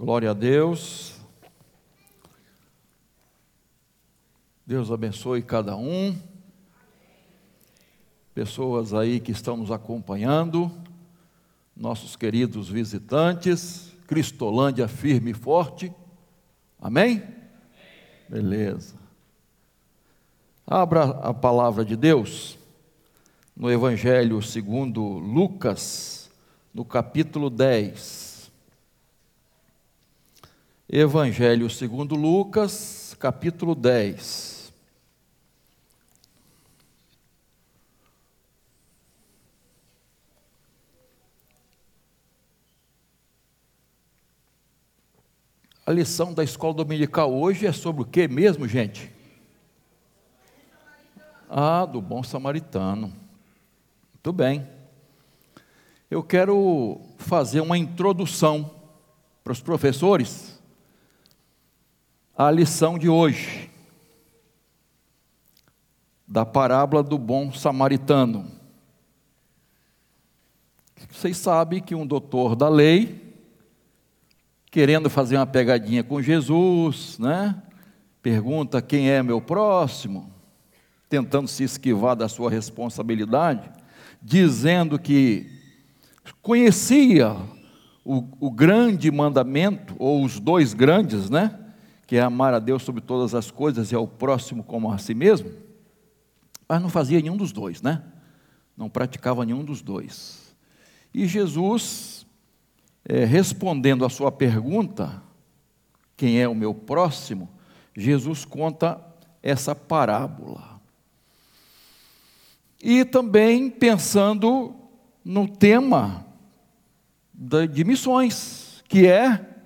Glória a Deus. Deus abençoe cada um. Pessoas aí que estão nos acompanhando, nossos queridos visitantes, Cristolândia firme e forte. Amém? Beleza. Abra a palavra de Deus no Evangelho segundo Lucas, no capítulo 10. Evangelho segundo Lucas, capítulo 10. A lição da escola dominical hoje é sobre o que mesmo, gente? Ah, do bom samaritano. Muito bem. Eu quero fazer uma introdução para os professores a lição de hoje, da parábola do bom samaritano. Vocês sabem que um doutor da lei, querendo fazer uma pegadinha com Jesus, né? Pergunta quem é meu próximo, tentando se esquivar da sua responsabilidade, dizendo que conhecia o, o grande mandamento, ou os dois grandes, né? Que é amar a Deus sobre todas as coisas e ao próximo como a si mesmo, mas não fazia nenhum dos dois, né? Não praticava nenhum dos dois. E Jesus, é, respondendo à sua pergunta, quem é o meu próximo, Jesus conta essa parábola. E também pensando no tema de missões, que é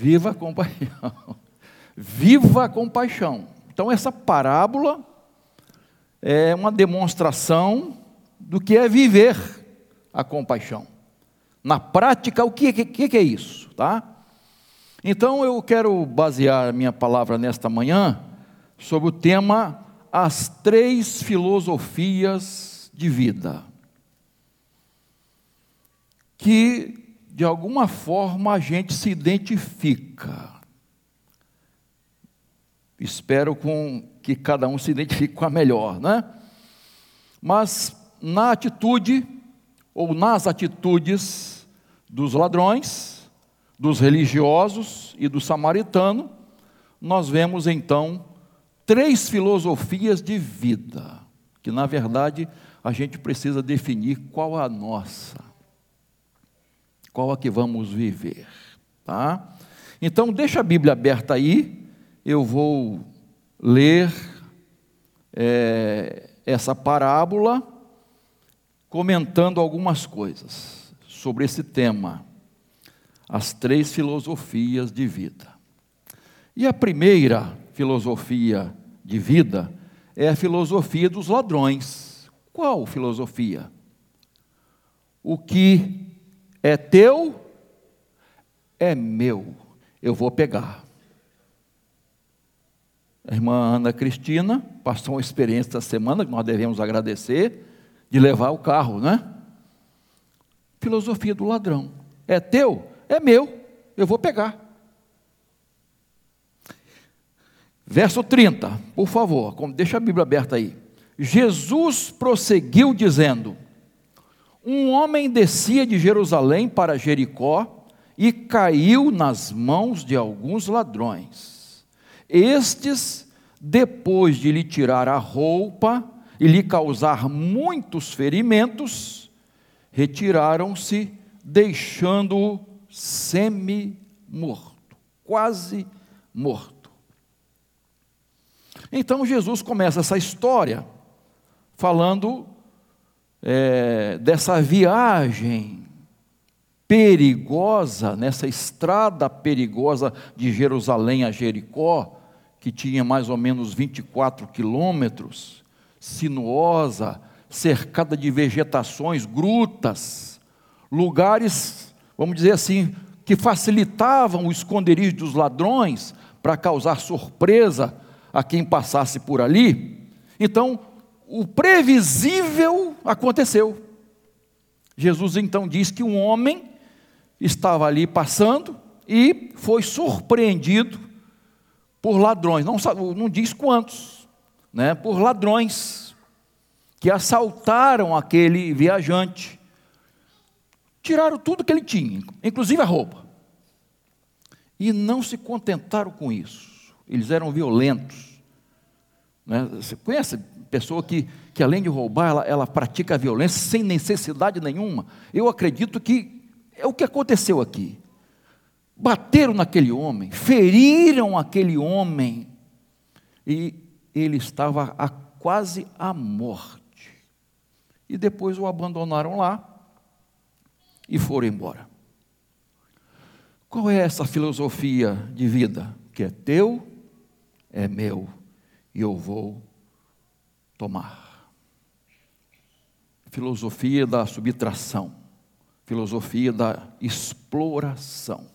Viva a compaixão. Viva a compaixão. Então, essa parábola é uma demonstração do que é viver a compaixão. Na prática, o que, que, que é isso? Tá? Então, eu quero basear a minha palavra nesta manhã sobre o tema As Três Filosofias de Vida. Que de alguma forma a gente se identifica. Espero com que cada um se identifique com a melhor, né? Mas na atitude ou nas atitudes dos ladrões, dos religiosos e do samaritano, nós vemos então três filosofias de vida, que na verdade a gente precisa definir qual a nossa qual a que vamos viver, tá? Então, deixa a Bíblia aberta aí, eu vou ler é, essa parábola, comentando algumas coisas sobre esse tema, as três filosofias de vida. E a primeira filosofia de vida é a filosofia dos ladrões. Qual filosofia? O que é teu, é meu, eu vou pegar. A irmã Ana Cristina passou uma experiência essa semana que nós devemos agradecer, de levar o carro, né? Filosofia do ladrão. É teu, é meu, eu vou pegar. Verso 30, por favor, deixa a Bíblia aberta aí. Jesus prosseguiu dizendo: um homem descia de Jerusalém para Jericó e caiu nas mãos de alguns ladrões. Estes, depois de lhe tirar a roupa e lhe causar muitos ferimentos, retiraram-se, deixando-o semi-morto, quase morto. Então Jesus começa essa história falando é, dessa viagem perigosa, nessa estrada perigosa de Jerusalém a Jericó, que tinha mais ou menos 24 quilômetros, sinuosa, cercada de vegetações, grutas, lugares, vamos dizer assim, que facilitavam o esconderijo dos ladrões para causar surpresa a quem passasse por ali. Então, o previsível aconteceu. Jesus então diz que um homem estava ali passando e foi surpreendido por ladrões, não, não diz quantos, né, por ladrões que assaltaram aquele viajante, tiraram tudo que ele tinha, inclusive a roupa, e não se contentaram com isso, eles eram violentos. Né? Você conhece pessoa que, que além de roubar, ela, ela pratica a violência sem necessidade nenhuma? Eu acredito que é o que aconteceu aqui. Bateram naquele homem, feriram aquele homem, e ele estava a, quase à morte e depois o abandonaram lá e foram embora. Qual é essa filosofia de vida? Que é teu, é meu e eu vou tomar. Filosofia da subtração, filosofia da exploração.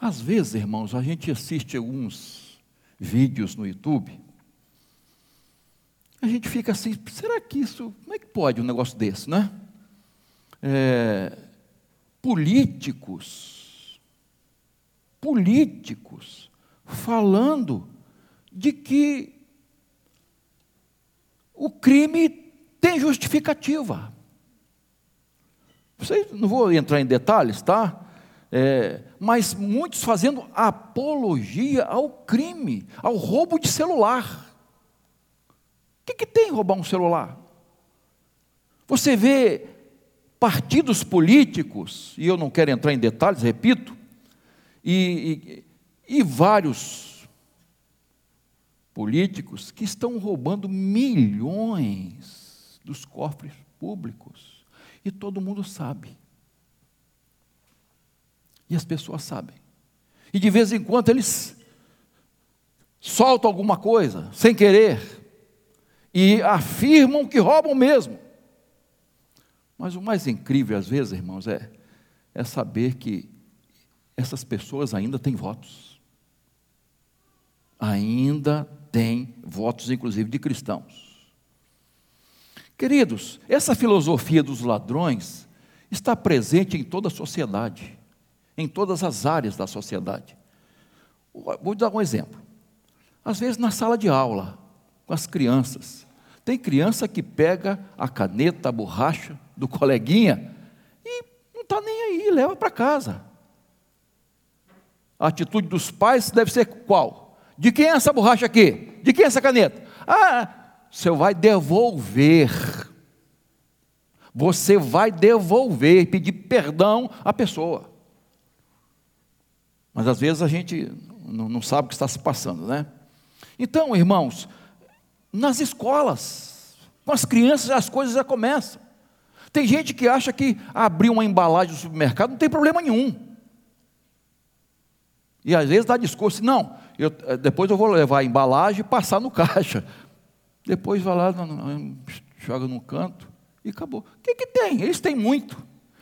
Às vezes, irmãos, a gente assiste alguns vídeos no YouTube a gente fica assim, será que isso, como é que pode um negócio desse, né? É, políticos, políticos, falando de que o crime tem justificativa. Não vou entrar em detalhes, tá? É, mas muitos fazendo apologia ao crime, ao roubo de celular. O que, que tem roubar um celular? Você vê partidos políticos, e eu não quero entrar em detalhes, repito, e, e, e vários políticos que estão roubando milhões dos cofres públicos, e todo mundo sabe. E as pessoas sabem. E de vez em quando eles soltam alguma coisa, sem querer, e afirmam que roubam mesmo. Mas o mais incrível, às vezes, irmãos, é, é saber que essas pessoas ainda têm votos. Ainda têm votos, inclusive de cristãos. Queridos, essa filosofia dos ladrões está presente em toda a sociedade, em todas as áreas da sociedade. Vou dar um exemplo. Às vezes, na sala de aula, com as crianças. Tem criança que pega a caneta, a borracha do coleguinha e não está nem aí, leva para casa. A atitude dos pais deve ser qual? De quem é essa borracha aqui? De quem é essa caneta? Ah, você vai devolver. Você vai devolver, pedir perdão à pessoa. Mas às vezes a gente não sabe o que está se passando, né? Então, irmãos, nas escolas, com as crianças as coisas já começam. Tem gente que acha que abrir uma embalagem no supermercado não tem problema nenhum. E às vezes dá discurso, não, eu, eh, depois eu vou levar a embalagem e passar no caixa. Depois vai lá, joga no canto e acabou. O que, que tem? Eles têm muito.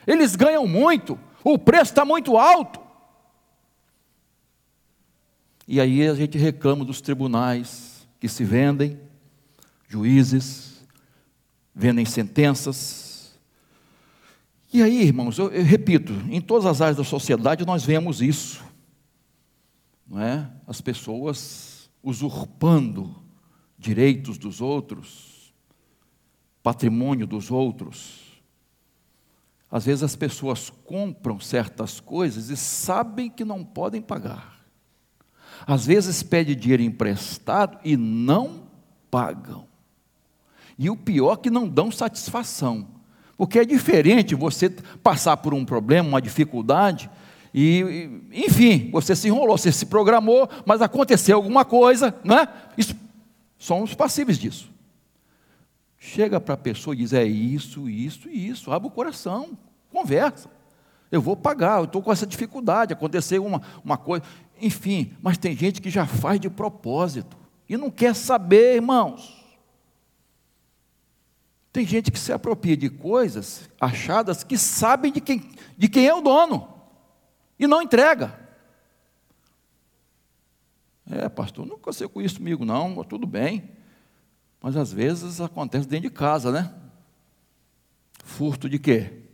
Eles ganham muito. O preço está muito alto. E aí a gente reclama dos tribunais que se vendem, juízes, vendem sentenças. E aí, irmãos, eu, eu, repito, em todas as áreas da sociedade nós vemos isso, não é? As pessoas usurpando direitos dos outros, patrimônio dos outros. Às vezes as pessoas compram certas coisas e sabem que não podem pagar. Às vezes pede dinheiro emprestado e não pagam. E o pior é que não dão satisfação. Porque é diferente você passar por um problema, uma dificuldade, e, enfim, você se enrolou, você se programou, mas aconteceu alguma coisa, né? Isso, somos passíveis disso. Chega para a pessoa e diz: é isso, isso e isso, abre o coração, conversa. Eu vou pagar, eu estou com essa dificuldade, aconteceu uma, uma coisa, enfim, mas tem gente que já faz de propósito e não quer saber, irmãos. Tem gente que se apropria de coisas achadas que sabem de quem, de quem é o dono e não entrega. É, pastor, nunca aconteceu com isso comigo, não, tudo bem. Mas às vezes acontece dentro de casa, né? Furto de quê?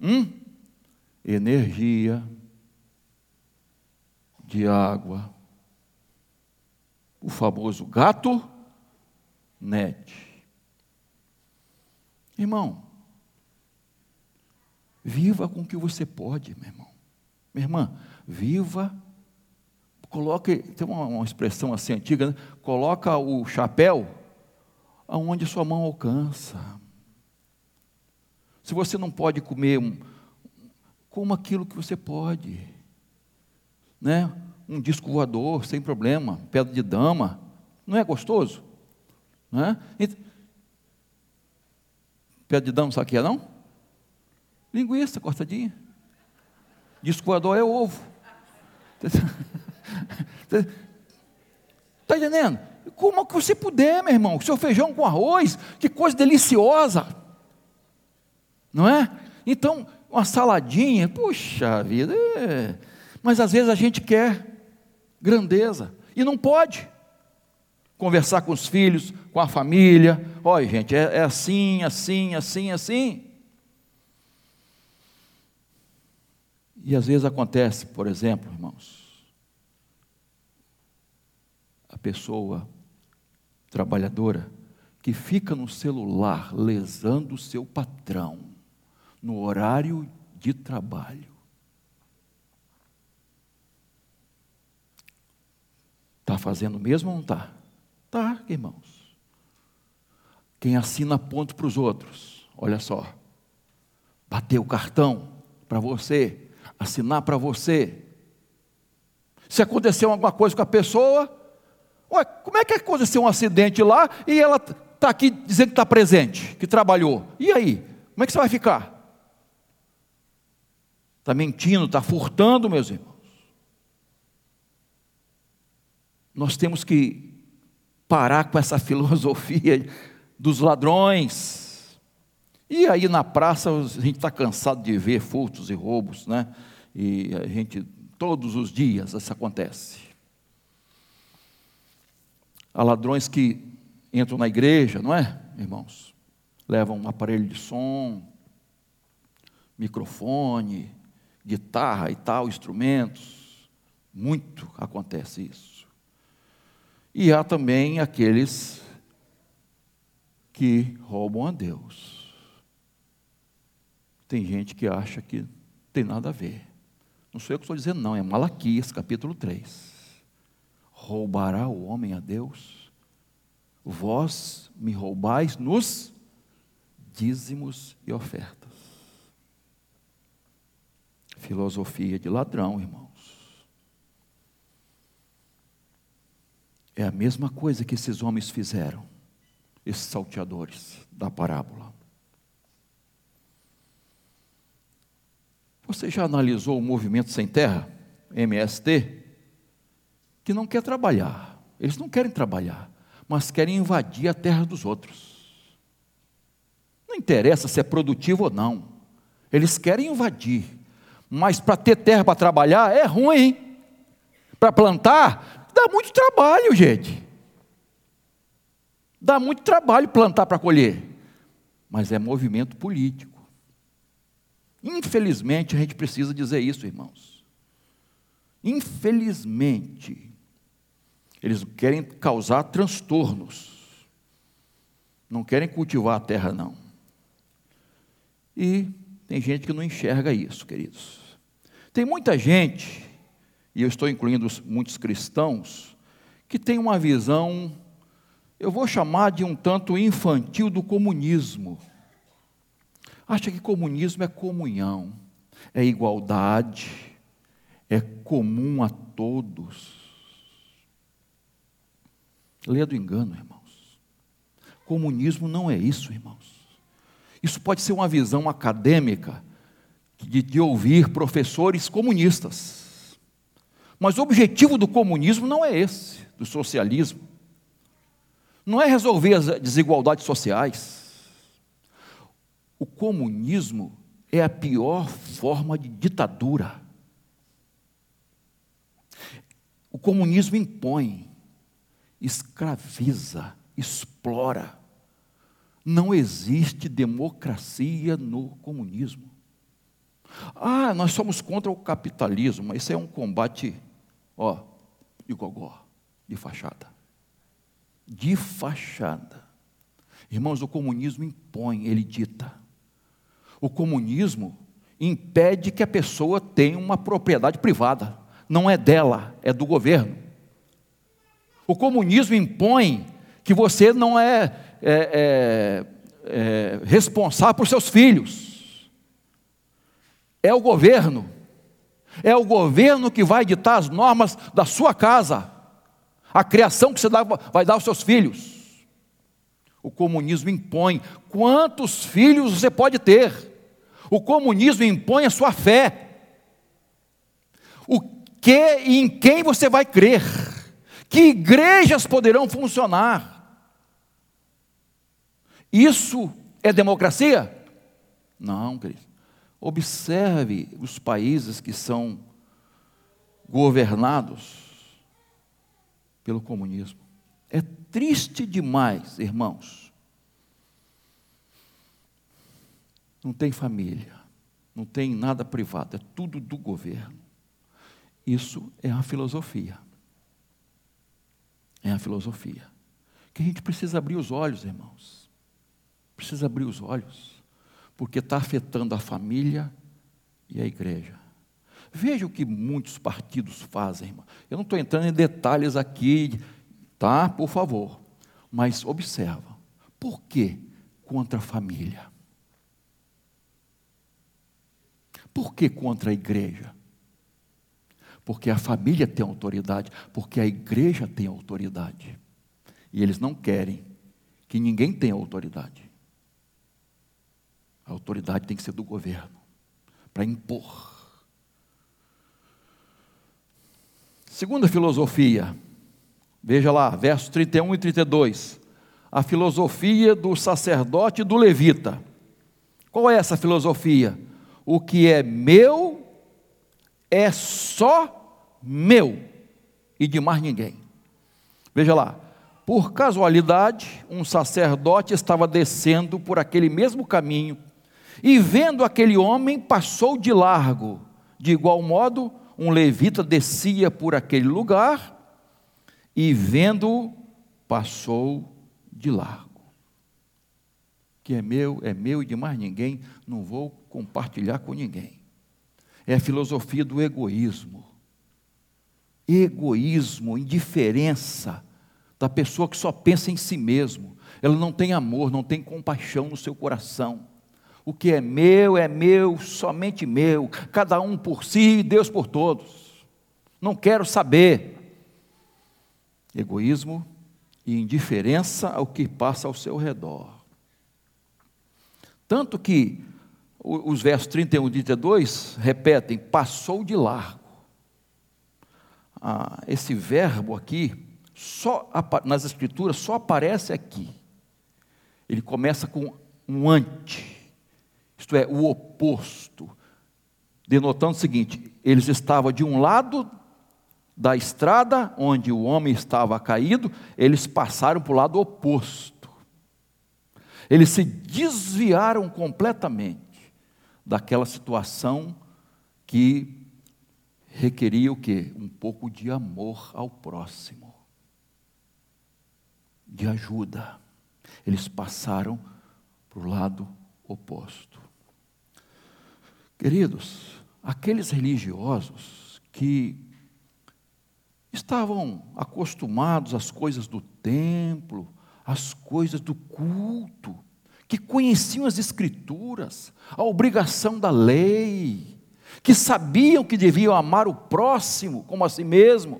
Hum? Energia, de água. O famoso gato net. Irmão, viva com o que você pode, meu irmão. Minha irmã, viva. Coloque, tem uma, uma expressão assim antiga, né? coloca o chapéu aonde sua mão alcança. Se você não pode comer, coma aquilo que você pode. Né? Um disco voador, sem problema, pedra de dama. Não é gostoso? Não é? Pedra de dama, sabe o que é não? Linguiça cortadinha. Disco voador é ovo. Está entendendo? Como que você puder, meu irmão. Seu feijão com arroz, que coisa deliciosa. Não é? Então, uma saladinha, puxa vida. É. Mas às vezes a gente quer grandeza e não pode. Conversar com os filhos, com a família. Olha, gente, é, é assim, assim, assim, assim. E às vezes acontece, por exemplo, irmãos, a pessoa trabalhadora que fica no celular lesando o seu patrão no horário de trabalho. Está fazendo mesmo ou não está? Está, irmãos. Quem assina ponto para os outros, olha só, bater o cartão para você, assinar para você. Se aconteceu alguma coisa com a pessoa, ué, como é que aconteceu um acidente lá e ela está aqui dizendo que está presente, que trabalhou? E aí? Como é que você vai ficar? Está mentindo, está furtando, meus irmãos. Nós temos que parar com essa filosofia dos ladrões. E aí na praça a gente está cansado de ver furtos e roubos, né? E a gente, todos os dias isso acontece. Há ladrões que entram na igreja, não é, irmãos? Levam um aparelho de som, microfone, guitarra e tal, instrumentos. Muito acontece isso. E há também aqueles que roubam a Deus. Tem gente que acha que tem nada a ver. Não sou eu que estou dizendo, não, é Malaquias, capítulo 3. Roubará o homem a Deus? Vós me roubais nos dízimos e ofertas. Filosofia de ladrão, irmãos. É a mesma coisa que esses homens fizeram, esses salteadores da parábola. Você já analisou o movimento sem terra, MST, que não quer trabalhar. Eles não querem trabalhar, mas querem invadir a terra dos outros. Não interessa se é produtivo ou não. Eles querem invadir. Mas para ter terra para trabalhar é ruim. Para plantar, dá muito trabalho, gente. Dá muito trabalho plantar para colher. Mas é movimento político. Infelizmente, a gente precisa dizer isso, irmãos. Infelizmente, eles querem causar transtornos. Não querem cultivar a terra, não. E tem gente que não enxerga isso, queridos. Tem muita gente, e eu estou incluindo muitos cristãos, que tem uma visão, eu vou chamar de um tanto infantil do comunismo acha que comunismo é comunhão, é igualdade, é comum a todos. Leia do engano, irmãos. Comunismo não é isso, irmãos. Isso pode ser uma visão acadêmica de, de ouvir professores comunistas. Mas o objetivo do comunismo não é esse, do socialismo. Não é resolver as desigualdades sociais o comunismo é a pior forma de ditadura. O comunismo impõe, escraviza, explora. Não existe democracia no comunismo. Ah, nós somos contra o capitalismo, mas isso é um combate, ó, de gogó, de fachada. De fachada. Irmãos, o comunismo impõe, ele dita. O comunismo impede que a pessoa tenha uma propriedade privada. Não é dela, é do governo. O comunismo impõe que você não é, é, é, é responsável por seus filhos. É o governo. É o governo que vai ditar as normas da sua casa, a criação que você vai dar aos seus filhos. O comunismo impõe quantos filhos você pode ter. O comunismo impõe a sua fé. O que e em quem você vai crer. Que igrejas poderão funcionar. Isso é democracia? Não, querido. Observe os países que são governados pelo comunismo. É triste demais, irmãos. Não tem família, não tem nada privado, é tudo do governo. Isso é a filosofia. É a filosofia. Que a gente precisa abrir os olhos, irmãos. Precisa abrir os olhos, porque está afetando a família e a igreja. Veja o que muitos partidos fazem, irmão. Eu não estou entrando em detalhes aqui tá? Por favor. Mas observa, por que contra a família? Por que contra a igreja? Porque a família tem autoridade, porque a igreja tem autoridade. E eles não querem que ninguém tenha autoridade. A autoridade tem que ser do governo, para impor. Segunda filosofia, Veja lá, versos 31 e 32. A filosofia do sacerdote e do levita. Qual é essa filosofia? O que é meu é só meu e de mais ninguém. Veja lá, por casualidade, um sacerdote estava descendo por aquele mesmo caminho e, vendo aquele homem, passou de largo. De igual modo, um levita descia por aquele lugar e vendo, passou de largo. Que é meu, é meu e de mais ninguém, não vou compartilhar com ninguém. É a filosofia do egoísmo. Egoísmo, indiferença da pessoa que só pensa em si mesmo. Ela não tem amor, não tem compaixão no seu coração. O que é meu é meu, somente meu, cada um por si e Deus por todos. Não quero saber egoísmo e indiferença ao que passa ao seu redor. Tanto que os versos 31 e 32 repetem: passou de largo. Ah, esse verbo aqui, só nas Escrituras, só aparece aqui. Ele começa com um ante, isto é, o oposto, denotando o seguinte: eles estavam de um lado da estrada onde o homem estava caído, eles passaram para o lado oposto. Eles se desviaram completamente daquela situação que requeria o quê? Um pouco de amor ao próximo, de ajuda. Eles passaram para o lado oposto. Queridos, aqueles religiosos que estavam acostumados às coisas do templo, às coisas do culto, que conheciam as Escrituras, a obrigação da lei, que sabiam que deviam amar o próximo como a si mesmo,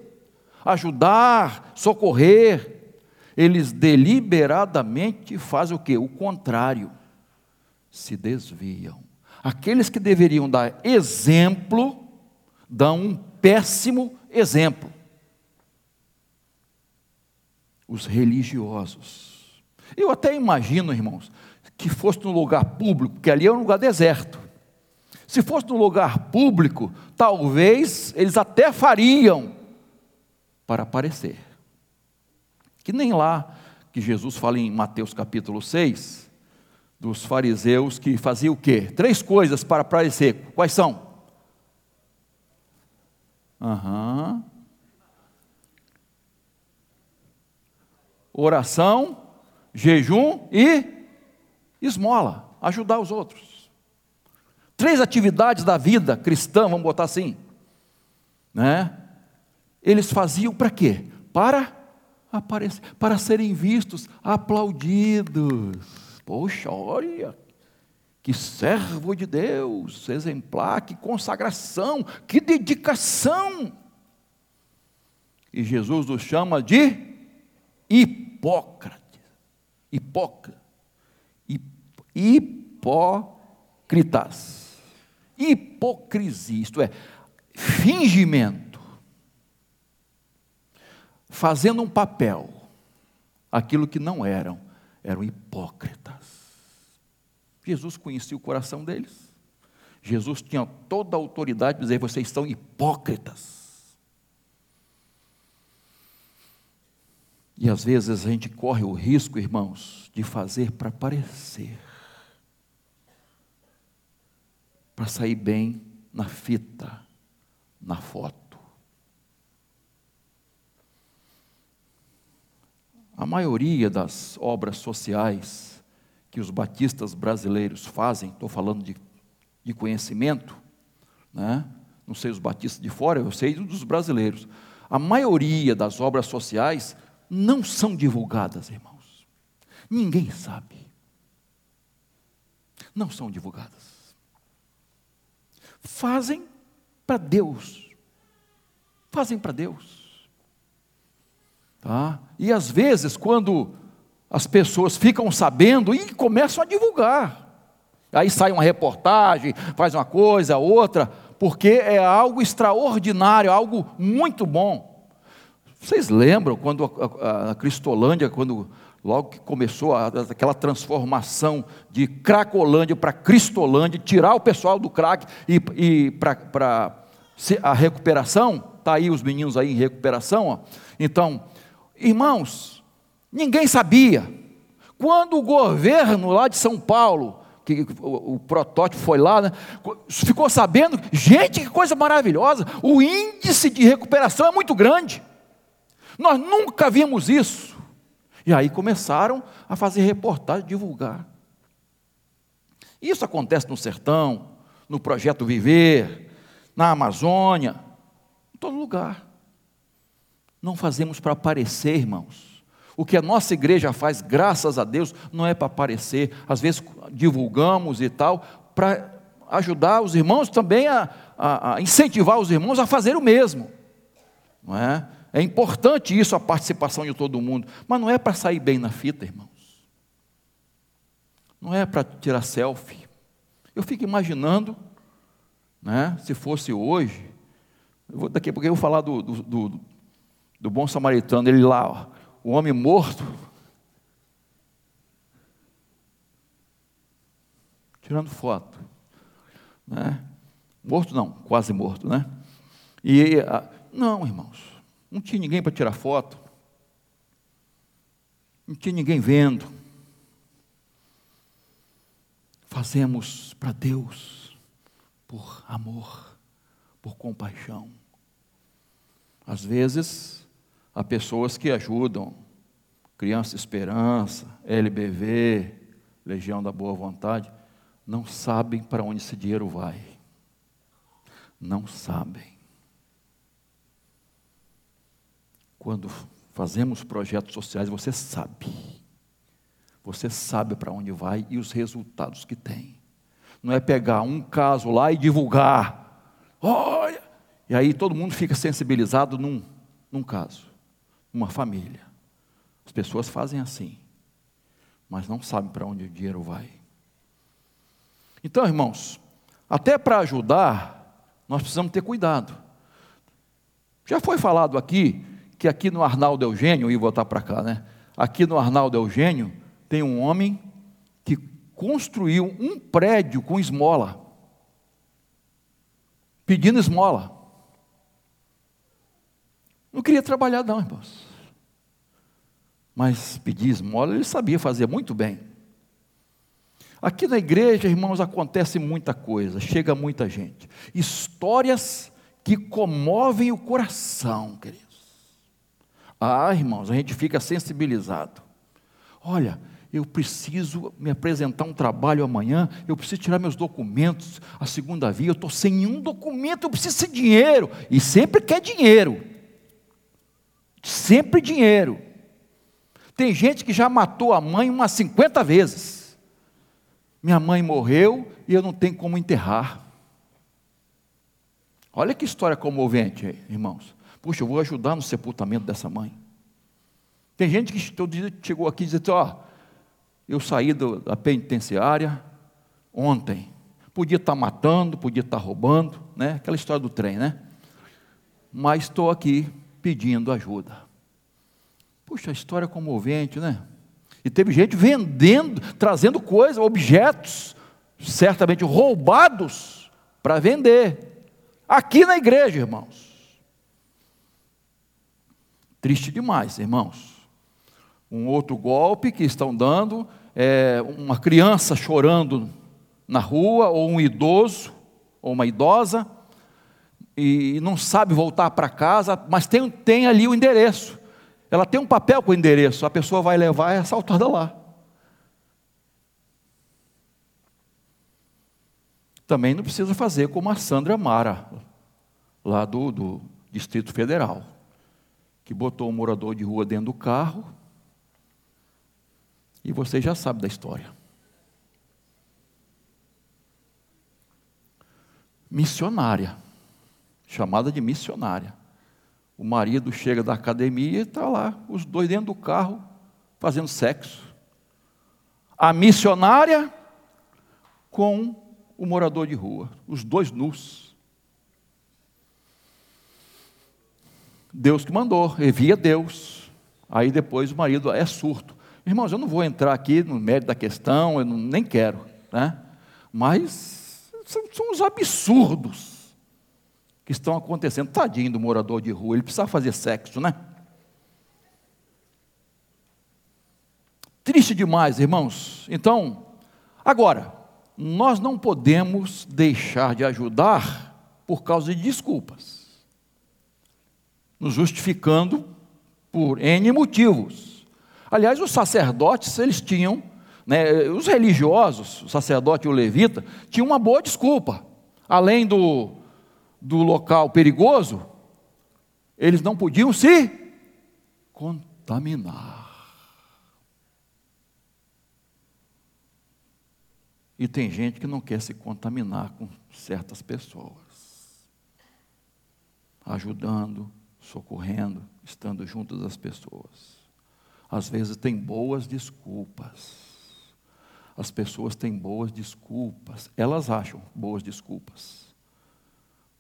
ajudar, socorrer. Eles deliberadamente fazem o que? O contrário, se desviam. Aqueles que deveriam dar exemplo, dão um péssimo exemplo os religiosos. Eu até imagino, irmãos, que fosse num lugar público, porque ali é um lugar deserto. Se fosse num lugar público, talvez eles até fariam para aparecer. Que nem lá que Jesus fala em Mateus capítulo 6, dos fariseus que fazia o quê? Três coisas para aparecer. Quais são? Aham. Oração, jejum e esmola, ajudar os outros. Três atividades da vida cristã, vamos botar assim, né? Eles faziam para quê? Para aparecer, para serem vistos, aplaudidos. Poxa, olha, que servo de Deus, exemplar, que consagração, que dedicação. E Jesus nos chama de hipócrates. Hipócrates. Hipócritas. Hipocrisia, isto é, fingimento. Fazendo um papel, aquilo que não eram, eram hipócritas. Jesus conhecia o coração deles. Jesus tinha toda a autoridade de dizer: vocês são hipócritas. E às vezes a gente corre o risco, irmãos, de fazer para parecer, para sair bem na fita, na foto. A maioria das obras sociais que os batistas brasileiros fazem, estou falando de, de conhecimento, né? não sei os batistas de fora, eu sei dos brasileiros. A maioria das obras sociais não são divulgadas, irmãos. Ninguém sabe. Não são divulgadas. Fazem para Deus. Fazem para Deus. Tá? E às vezes, quando as pessoas ficam sabendo e começam a divulgar. Aí sai uma reportagem, faz uma coisa, outra, porque é algo extraordinário, algo muito bom. Vocês lembram quando a, a Cristolândia, quando logo que começou a, aquela transformação de Cracolândia para Cristolândia, tirar o pessoal do crack e, e para a recuperação, está aí os meninos aí em recuperação. Ó. Então, irmãos, Ninguém sabia. Quando o governo lá de São Paulo, que o, protótipo foi lá, né, ficou sabendo, gente, que coisa maravilhosa, o índice de recuperação é muito grande. Nós nunca vimos isso. E aí começaram a fazer reportagem, divulgar. Isso acontece no sertão, no projeto Viver, na Amazônia, em todo lugar. Não fazemos para aparecer, irmãos. O que a nossa igreja faz, graças a Deus, não é para aparecer, às vezes divulgamos e tal, para ajudar os irmãos também a, a, a, incentivar os irmãos a fazer o mesmo. Não é? É importante isso, a participação de todo mundo, mas não é para sair bem na fita, irmãos. Não é para tirar selfie. Eu fico imaginando, né, se fosse hoje, vou, daqui a pouco eu vou falar do, do, do, do bom samaritano, ele lá, ó, o homem morto, tirando foto, né? Morto não, quase morto, né? E não, irmãos, não tinha ninguém para tirar foto, não tinha ninguém vendo. Fazemos para Deus por amor, por compaixão. Às vezes Há pessoas que ajudam, Criança Esperança, LBV, Legião da Boa Vontade, não sabem para onde esse dinheiro vai. Não sabem. Quando fazemos projetos sociais, você sabe. Você sabe para onde vai e os resultados que tem. Não é pegar um caso lá e divulgar. Olha! E aí todo mundo fica sensibilizado num, num caso uma família. As pessoas fazem assim, mas não sabem para onde o dinheiro vai. Então, irmãos, até para ajudar, nós precisamos ter cuidado. Já foi falado aqui que aqui no Arnaldo Eugênio, e voltar para cá, né? Aqui no Arnaldo Eugênio tem um homem que construiu um prédio com esmola, pedindo esmola. Não queria trabalhar, não, irmãos. Mas pedir esmola ele sabia fazer muito bem. Aqui na igreja, irmãos, acontece muita coisa, chega muita gente. Histórias que comovem o coração, queridos. Ah, irmãos, a gente fica sensibilizado. Olha, eu preciso me apresentar um trabalho amanhã, eu preciso tirar meus documentos, a segunda via, eu estou sem nenhum documento, eu preciso de dinheiro. E sempre quer dinheiro. Sempre dinheiro. Tem gente que já matou a mãe umas 50 vezes. Minha mãe morreu e eu não tenho como enterrar. Olha que história comovente, irmãos. Puxa, eu vou ajudar no sepultamento dessa mãe. Tem gente que todo dia chegou aqui e disse: Ó, oh, eu saí da penitenciária ontem. Podia estar matando, podia estar roubando, né? Aquela história do trem, né? Mas estou aqui pedindo ajuda. Puxa, história comovente, né? E teve gente vendendo, trazendo coisas, objetos, certamente roubados, para vender. Aqui na igreja, irmãos. Triste demais, irmãos. Um outro golpe que estão dando é uma criança chorando na rua, ou um idoso, ou uma idosa, e não sabe voltar para casa, mas tem, tem ali o endereço. Ela tem um papel com o endereço, a pessoa vai levar e é assaltada lá. Também não precisa fazer como a Sandra Mara, lá do, do Distrito Federal, que botou um morador de rua dentro do carro, e você já sabe da história. Missionária, chamada de missionária. O marido chega da academia e está lá, os dois dentro do carro, fazendo sexo. A missionária com o morador de rua, os dois nus. Deus que mandou, envia Deus. Aí depois o marido é surto. Irmãos, eu não vou entrar aqui no mérito da questão, eu não, nem quero, né? Mas são, são os absurdos que estão acontecendo. Tadinho do morador de rua, ele precisa fazer sexo, né? Triste demais, irmãos. Então, agora, nós não podemos deixar de ajudar por causa de desculpas, nos justificando por N motivos. Aliás, os sacerdotes, eles tinham, né, os religiosos, o sacerdote e o levita, tinham uma boa desculpa. Além do, do local perigoso, eles não podiam se contaminar. E tem gente que não quer se contaminar com certas pessoas, ajudando, socorrendo, estando junto das pessoas. Às vezes tem boas desculpas. As pessoas têm boas desculpas, elas acham boas desculpas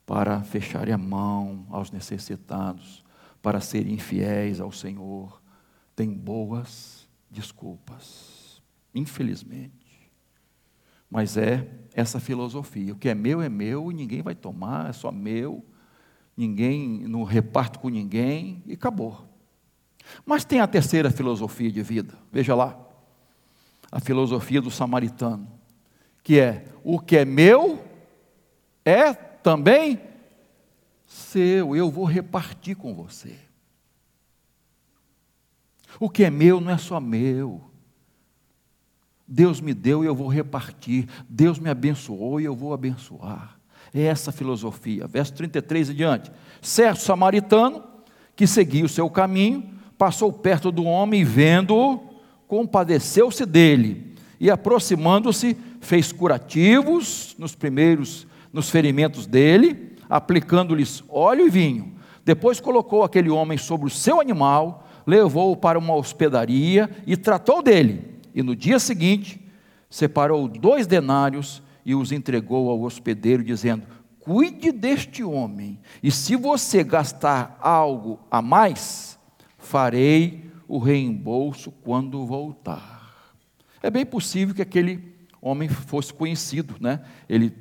para fecharem a mão aos necessitados, para serem fiéis ao Senhor, tem boas desculpas, infelizmente. Mas é essa filosofia: o que é meu é meu e ninguém vai tomar, é só meu, ninguém, não reparto com ninguém e acabou. Mas tem a terceira filosofia de vida, veja lá, a filosofia do samaritano, que é: o que é meu é também seu, eu vou repartir com você. O que é meu não é só meu. Deus me deu e eu vou repartir. Deus me abençoou e eu vou abençoar. É essa filosofia. Verso 33 e diante. Certo samaritano, que seguia o seu caminho, passou perto do homem e, vendo-o, compadeceu-se dele. E aproximando-se, fez curativos nos primeiros nos ferimentos dele, aplicando-lhes óleo e vinho. Depois colocou aquele homem sobre o seu animal, levou-o para uma hospedaria e tratou dele. E no dia seguinte, separou dois denários e os entregou ao hospedeiro, dizendo: Cuide deste homem, e se você gastar algo a mais, farei o reembolso quando voltar. É bem possível que aquele homem fosse conhecido, né? Ele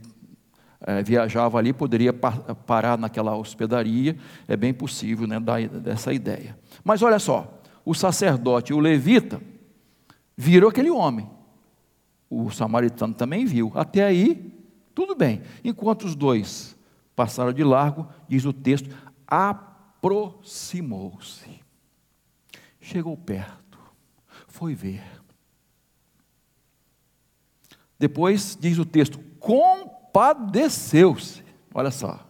é, viajava ali, poderia parar naquela hospedaria, é bem possível né, dar, dessa ideia. Mas olha só, o sacerdote o levita viram aquele homem. O samaritano também viu. Até aí, tudo bem. Enquanto os dois passaram de largo, diz o texto, aproximou-se. Chegou perto, foi ver. Depois diz o texto, compadeceu-se. Olha só,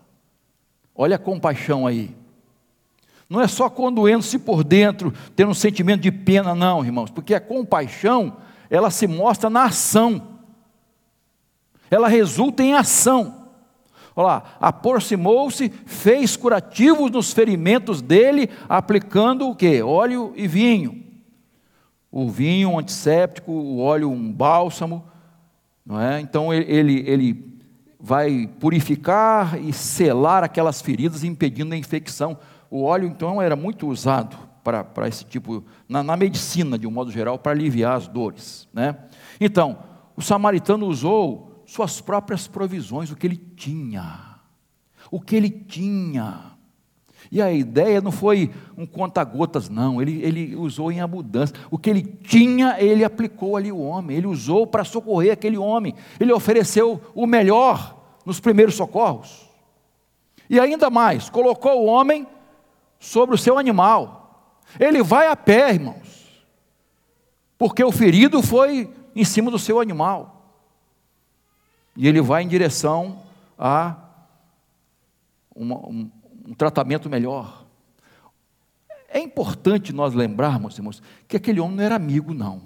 olha a compaixão aí. Não é só condoendo-se por dentro, tendo um sentimento de pena, não, irmãos, porque a compaixão, ela se mostra na ação, ela resulta em ação. Olha lá, aproximou-se, fez curativos nos ferimentos dele, aplicando o que? Óleo e vinho. O vinho um antisséptico, o óleo um bálsamo, não é? Então ele, ele vai purificar e selar aquelas feridas, impedindo a infecção. O óleo, então, era muito usado para, esse tipo, na, na medicina, de um modo geral, para aliviar as dores. Né? Então, o samaritano usou suas próprias provisões, o que ele tinha. O que ele tinha. E a ideia não foi um conta-gotas, não. Ele, ele usou em abundância. O que ele tinha, ele aplicou ali o homem. Ele usou para socorrer aquele homem. Ele ofereceu o melhor nos primeiros socorros. E ainda mais, colocou o homem sobre o seu animal. Ele vai a pé, irmãos, porque o ferido foi em cima do seu animal. E ele vai em direção a um, um tratamento melhor. É importante nós lembrarmos, irmãos, que aquele homem não era amigo, não.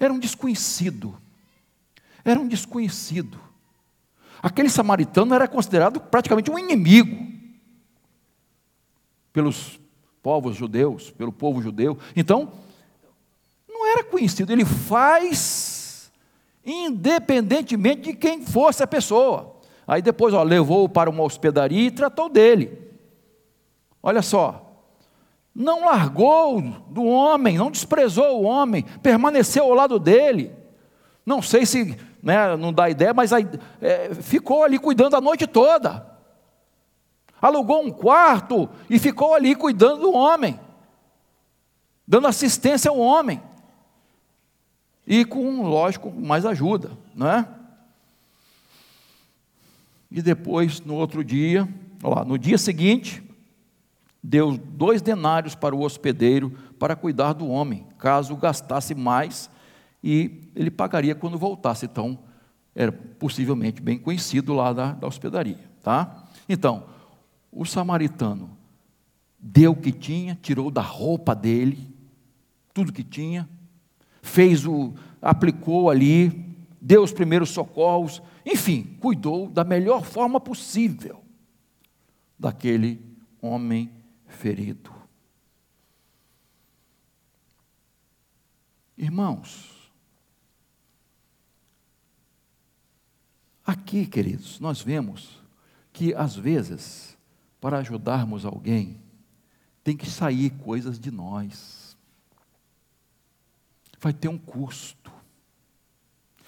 Era um desconhecido. Era um desconhecido. Aquele samaritano era considerado praticamente um inimigo pelos povos judeus, pelo povo judeu. Então, não era conhecido, ele faz independentemente de quem fosse a pessoa. Aí depois, ó, levou-o para uma hospedaria e tratou dele. Olha só, não largou do homem, não desprezou o homem, permaneceu ao lado dele. Não sei se né, não dá ideia, mas aí, é, ficou ali cuidando a noite toda alugou um quarto e ficou ali cuidando do homem, dando assistência ao homem. E com, lógico, mais ajuda, não é? E depois, no outro dia, lá, no dia seguinte, deu dois denários para o hospedeiro para cuidar do homem, caso gastasse mais, e ele pagaria quando voltasse. Então, era possivelmente bem conhecido lá da, da hospedaria, tá? Então, o samaritano deu o que tinha, tirou da roupa dele, tudo que tinha, fez o, aplicou ali, deu os primeiros socorros, enfim, cuidou da melhor forma possível daquele homem ferido. Irmãos, aqui, queridos, nós vemos que às vezes para ajudarmos alguém, tem que sair coisas de nós. Vai ter um custo,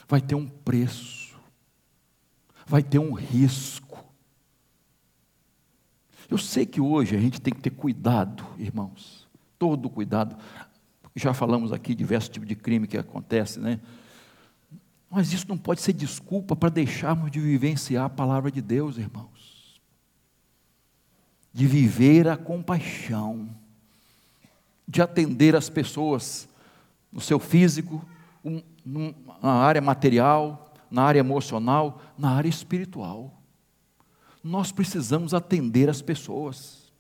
vai ter um preço, vai ter um risco. Eu sei que hoje a gente tem que ter cuidado, irmãos, todo cuidado. Já falamos aqui diversos tipos de crime que acontece, né? Mas isso não pode ser desculpa para deixarmos de vivenciar a palavra de Deus, irmãos de viver a compaixão, de atender as pessoas no seu físico, na área material, na área emocional, na área espiritual. Nós precisamos atender as pessoas.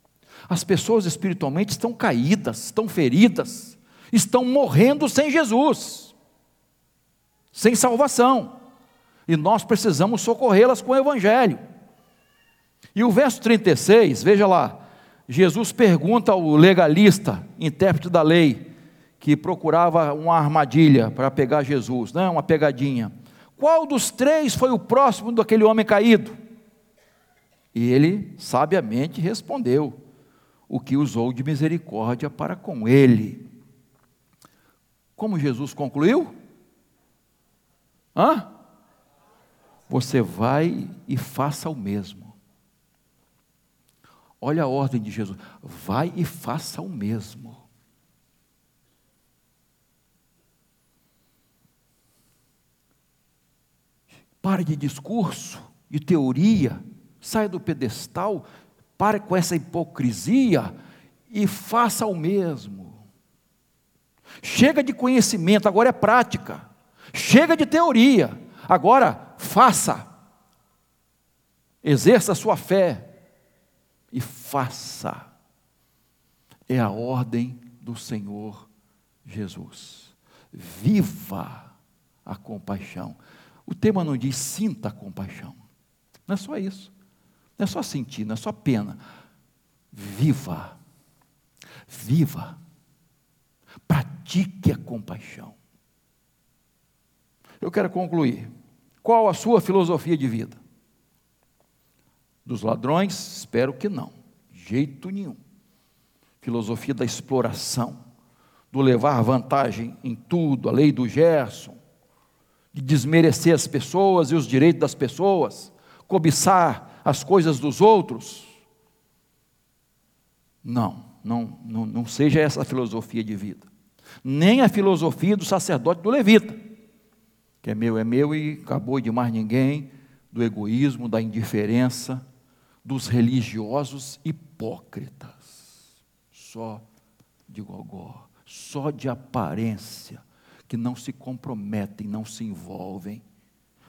As pessoas espiritualmente estão caídas, estão feridas, estão morrendo sem Jesus, sem salvação. E nós precisamos socorrê-las com o Evangelho. E o verso 36, veja lá, Jesus pergunta ao legalista, intérprete da lei, que procurava uma armadilha para pegar Jesus, né, uma pegadinha. Qual dos três foi o próximo daquele homem caído? E ele sabiamente respondeu: o que usou de misericórdia para com ele. Como Jesus concluiu? Hã? Você vai e faça o mesmo. Olha a ordem de Jesus: vai e faça o mesmo. Pare de discurso, de teoria, saia do pedestal, pare com essa hipocrisia e faça o mesmo. Chega de conhecimento, agora é prática. Chega de teoria, agora faça. Exerça a sua fé e faça. É a ordem do Senhor Jesus. Viva a compaixão. O tema não diz sinta a compaixão. Não é só isso. Não é só sentir, não é só pena. Viva. Viva. Pratique a compaixão. Eu quero concluir. Qual a sua filosofia de vida? Dos ladrões? Espero que não. Jeito nenhum. Filosofia da exploração, do levar vantagem em tudo, a lei do Gerson, de desmerecer as pessoas e os direitos das pessoas, cobiçar as coisas dos outros. Não, não, não, não seja essa a filosofia de vida. Nem a filosofia do sacerdote do levita, que é meu, é meu e acabou de mais ninguém, do egoísmo, da indiferença, dos religiosos hipócritas, só de gogó, só de aparência que não se comprometem, não se envolvem,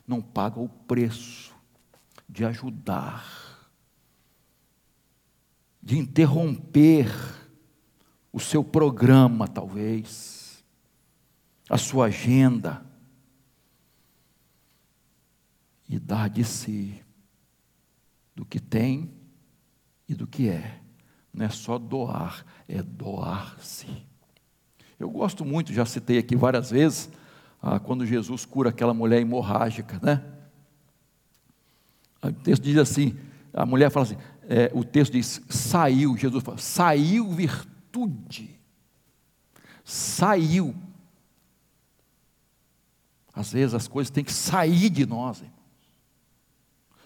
não pagam o preço de ajudar, de interromper o seu programa, talvez, a sua agenda, e dar de si, do que tem e do que é. Não é só doar, é doar-se. Eu gosto muito, já citei aqui várias vezes, ah, quando Jesus cura aquela mulher hemorrágica, né? O texto diz assim: a mulher fala assim, é, o texto diz, saiu, Jesus fala, saiu virtude, saiu. Às vezes as coisas têm que sair de nós, irmãos.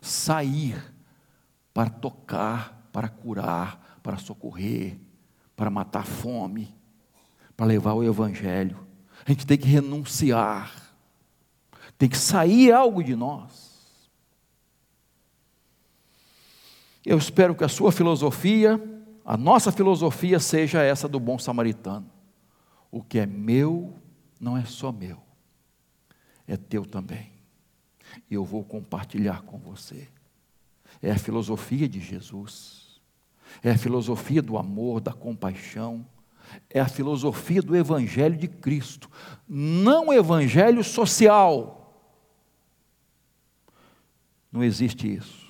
sair para tocar, para curar, para socorrer, para matar a fome para levar o Evangelho. A gente tem que renunciar, tem que sair algo de nós. Eu espero que a sua filosofia, a nossa filosofia, seja essa do bom samaritano. O que é meu não é só meu, é teu também. E eu vou compartilhar com você. É a filosofia de Jesus, é a filosofia do amor, da compaixão é a filosofia do Evangelho de Cristo, não o Evangelho social. Não existe isso.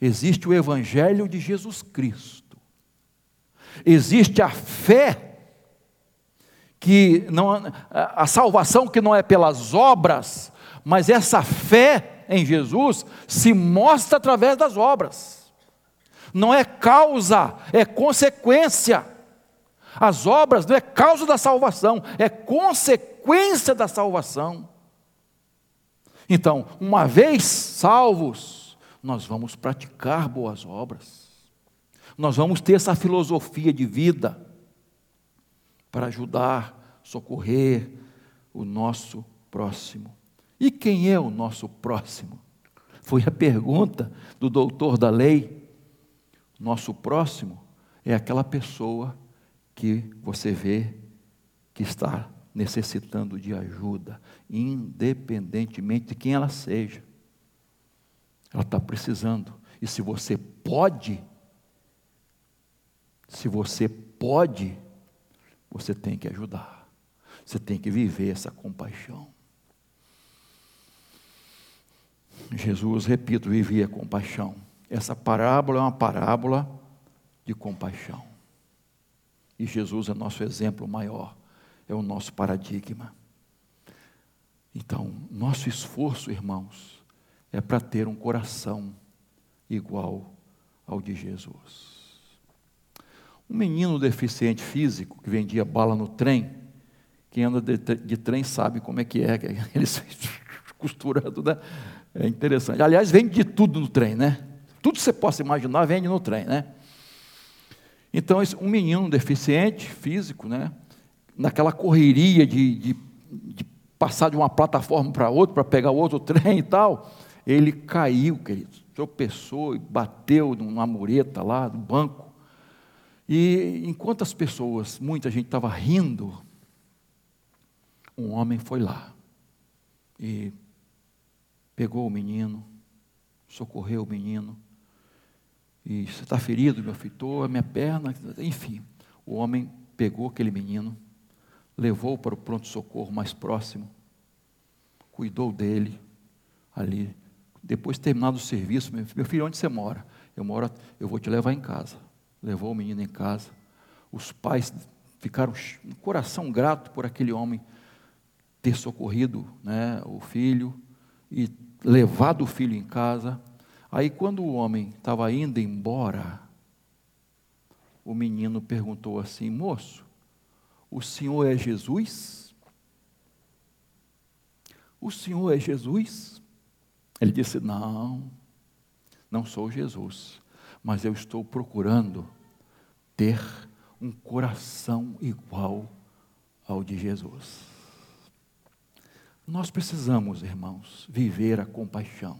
Existe o Evangelho de Jesus Cristo. Existe a fé que não a salvação que não é pelas obras, mas essa fé em Jesus se mostra através das obras. Não é causa, é consequência. As obras não é causa da salvação, é consequência da salvação. Então, uma vez salvos, nós vamos praticar boas obras, nós vamos ter essa filosofia de vida para ajudar, socorrer o nosso próximo. E quem é o nosso próximo? Foi a pergunta do doutor da lei. Nosso próximo é aquela pessoa que você vê que está necessitando de ajuda, independentemente de quem ela seja. Ela está precisando. E se você pode, se você pode, você tem que ajudar. Você tem que viver essa compaixão. Jesus, repito, vivia compaixão. Essa parábola é uma parábola de compaixão. E Jesus é nosso exemplo maior, é o nosso paradigma. Então, nosso esforço, irmãos, é para ter um coração igual ao de Jesus. Um menino deficiente físico que vendia bala no trem, quem anda de, trem sabe como é que é, eles costurando, né? É interessante. Aliás, vende de tudo no trem, né? Tudo que você possa imaginar vende no trem, né? Então, um menino deficiente físico, né, naquela correria de, de, de passar de uma plataforma para outra, para pegar outro trem e tal, ele caiu, querido, tropeçou e bateu numa mureta lá do banco. E enquanto as pessoas, muita gente estava rindo, um homem foi lá e pegou o menino, socorreu o menino. E você está ferido, meu filho? a minha perna, enfim. O homem pegou aquele menino, levou para o pronto-socorro mais próximo, cuidou dele ali. Depois de terminado o serviço, meu filho, onde você mora? Eu moro, eu vou te levar em casa. Levou o menino em casa. Os pais ficaram um coração grato por aquele homem ter socorrido né, o filho e levado o filho em casa. Aí, quando o homem estava indo embora, o menino perguntou assim: Moço, o senhor é Jesus? O senhor é Jesus? Ele disse: Não, não sou Jesus, mas eu estou procurando ter um coração igual ao de Jesus. Nós precisamos, irmãos, viver a compaixão,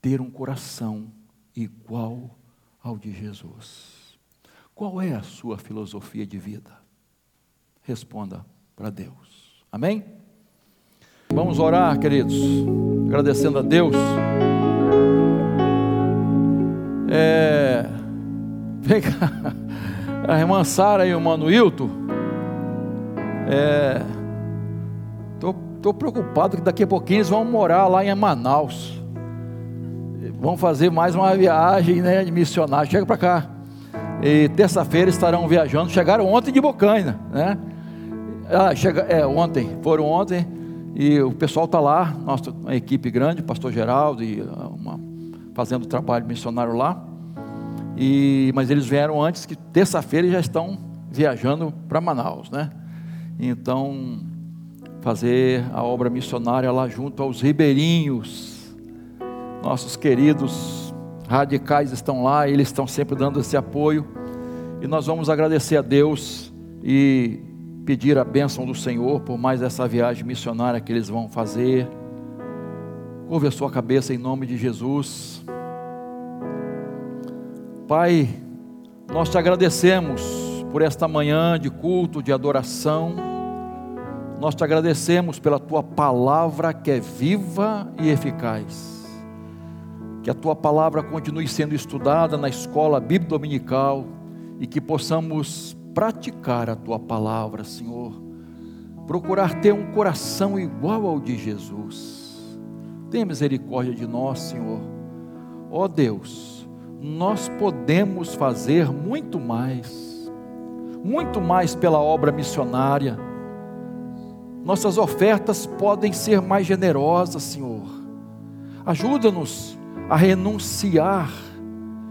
ter um coração igual ao de Jesus. Qual é a sua filosofia de vida? Responda para Deus. Amém? Vamos orar, queridos, agradecendo a Deus. É, a irmã Sara e o mano Hilton. É, Estou preocupado que daqui a pouquinho eles vão morar lá em Manaus. Vão fazer mais uma viagem né, de missionário. Chega para cá. E terça-feira estarão viajando. Chegaram ontem de Bocaina, né? Ah, chega, é, ontem, foram ontem. E o pessoal está lá, nossa uma equipe grande, pastor Geraldo, e ah, uma, fazendo trabalho missionário lá. E, mas eles vieram antes que terça-feira já estão viajando para Manaus, né? Então, fazer a obra missionária lá junto aos ribeirinhos. Nossos queridos radicais estão lá, eles estão sempre dando esse apoio. E nós vamos agradecer a Deus e pedir a bênção do Senhor por mais essa viagem missionária que eles vão fazer. Curve a sua cabeça em nome de Jesus. Pai, nós te agradecemos por esta manhã de culto, de adoração nós te agradecemos pela tua palavra que é viva e eficaz. Que a tua palavra continue sendo estudada na escola bíblica dominical e que possamos praticar a tua palavra, Senhor. Procurar ter um coração igual ao de Jesus. Tenha misericórdia de nós, Senhor. Ó oh Deus, nós podemos fazer muito mais, muito mais pela obra missionária nossas ofertas podem ser mais generosas, Senhor. Ajuda-nos a renunciar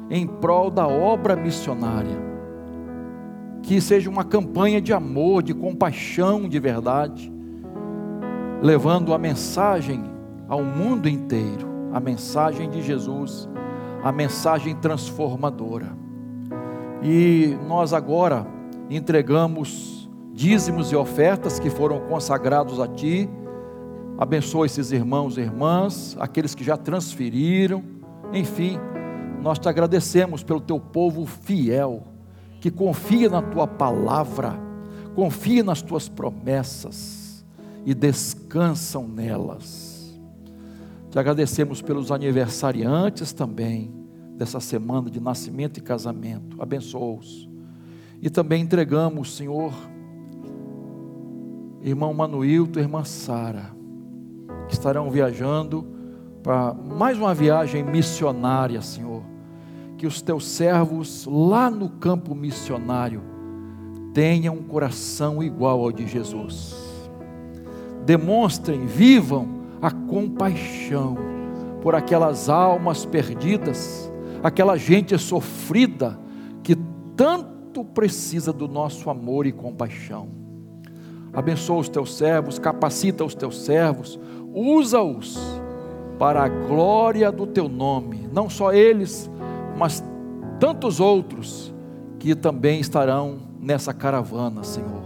em prol da obra missionária. Que seja uma campanha de amor, de compaixão de verdade, levando a mensagem ao mundo inteiro, a mensagem de Jesus, a mensagem transformadora. E nós agora entregamos dízimos e ofertas que foram consagrados a Ti. Abençoa esses irmãos e irmãs, aqueles que já transferiram. Enfim, nós te agradecemos pelo Teu povo fiel, que confia na Tua palavra, confia nas Tuas promessas e descansam nelas. Te agradecemos pelos aniversariantes também dessa semana de nascimento e casamento. Abençoa-os. E também entregamos, Senhor, irmão Manuilto e irmã Sara, que estarão viajando para mais uma viagem missionária, Senhor. Que os teus servos lá no campo missionário tenham um coração igual ao de Jesus. Demonstrem, vivam a compaixão por aquelas almas perdidas, aquela gente sofrida que tanto precisa do nosso amor e compaixão abençoa os teus servos, capacita os teus servos, usa-os para a glória do teu nome, não só eles, mas tantos outros que também estarão nessa caravana, Senhor.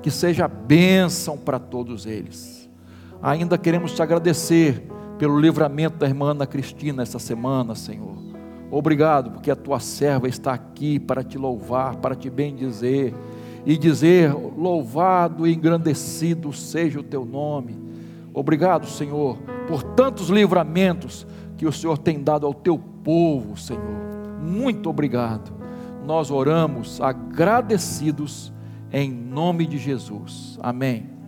Que seja bênção para todos eles. Ainda queremos te agradecer pelo livramento da irmã Ana Cristina essa semana, Senhor. Obrigado, porque a tua serva está aqui para te louvar, para te bendizer e dizer: louvado e engrandecido seja o teu nome. Obrigado, Senhor, por tantos livramentos que o Senhor tem dado ao teu povo, Senhor. Muito obrigado. Nós oramos agradecidos em nome de Jesus. Amém.